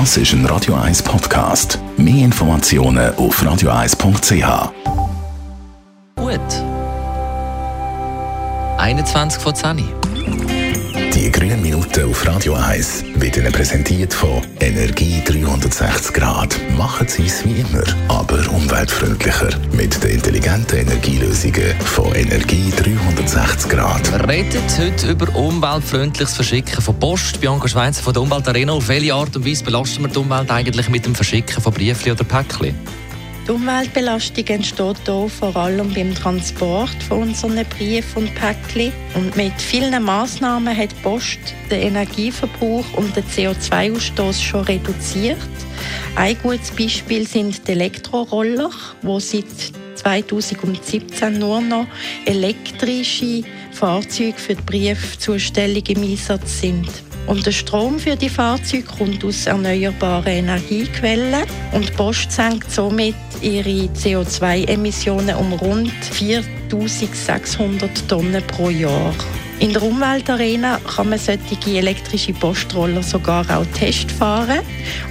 Das ist ein Radio 1 Podcast. Mehr Informationen auf radio1.ch. Gut. 21 von 10. Die grünen Minuten auf Radio 1 werden präsentiert von Energie 360 Grad. Machen Sie es wie immer, aber umweltfreundlicher. Mit den intelligenten Energielösungen von Energie 360 Grad. Wir reden heute über umweltfreundliches Verschicken von Post. Bianca Schweizer von der Umweltarena. Auf welche Art und Weise belasten wir die Umwelt eigentlich mit dem Verschicken von Briefli oder Päckchen? Die Umweltbelastung entsteht hier vor allem beim Transport von unseren Briefen und Päckchen. Und mit vielen Massnahmen hat die Post den Energieverbrauch und den CO2-Ausstoß schon reduziert. Ein gutes Beispiel sind die Elektroroller, die seit 2017 nur noch elektrische Fahrzeuge für die Briefzustellung im Einsatz sind. Und der Strom für die Fahrzeuge kommt aus erneuerbaren Energiequellen und Post senkt somit ihre CO2-Emissionen um rund 4600 Tonnen pro Jahr. In der Umweltarena kann man solche elektrische Postroller sogar auch testfahren.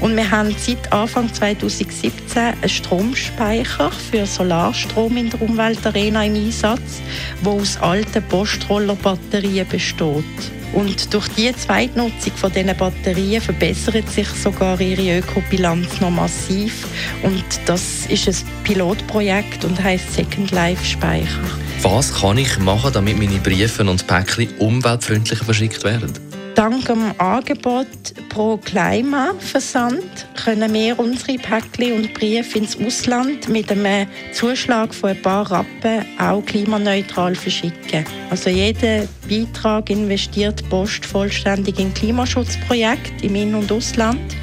Und wir haben seit Anfang 2017 einen Stromspeicher für Solarstrom in der Umweltarena im Einsatz, der aus alten Postrollerbatterien besteht. Und durch die Zweitnutzung von diesen Batterien verbessert sich sogar ihre Ökobilanz noch massiv. Und das ist ein Pilotprojekt und heißt Second Life Speicher. Was kann ich machen, damit meine Briefe und Päckchen umweltfreundlicher verschickt werden? Dank dem Angebot pro Klima-Versand können wir unsere Päckchen und Briefe ins Ausland mit einem Zuschlag von ein paar Rappen auch klimaneutral verschicken. Also jeder Beitrag investiert Post vollständig in Klimaschutzprojekte im In- und Ausland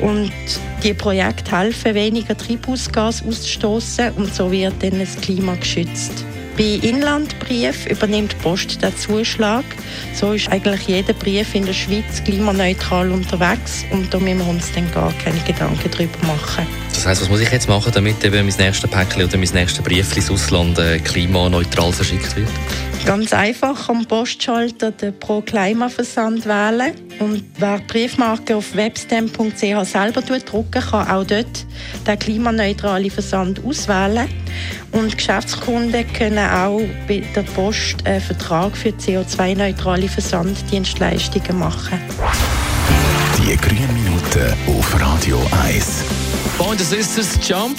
und die Projekte helfen, weniger Treibhausgas auszustoßen und so wird dann das Klima geschützt. Bei Inlandbrief übernimmt die Post den Zuschlag. So ist eigentlich jeder Brief in der Schweiz klimaneutral unterwegs und da müssen wir uns dann gar keine Gedanken darüber machen. Das heisst, was muss ich jetzt machen, damit eben mein nächstes Päckchen oder mein nächstes Brief ins Ausland äh, klimaneutral verschickt wird? Ganz einfach am Postschalter den Pro-Klima-Versand wählen. Und wer die Briefmarke auf webstamp.ch selber drucken kann auch dort den klimaneutralen Versand auswählen. Und Geschäftskunden können auch bei der Post einen Vertrag für CO2-neutrale Versanddienstleistungen machen. Die grünen Minuten auf Radio 1. Freunde Sisters Jump.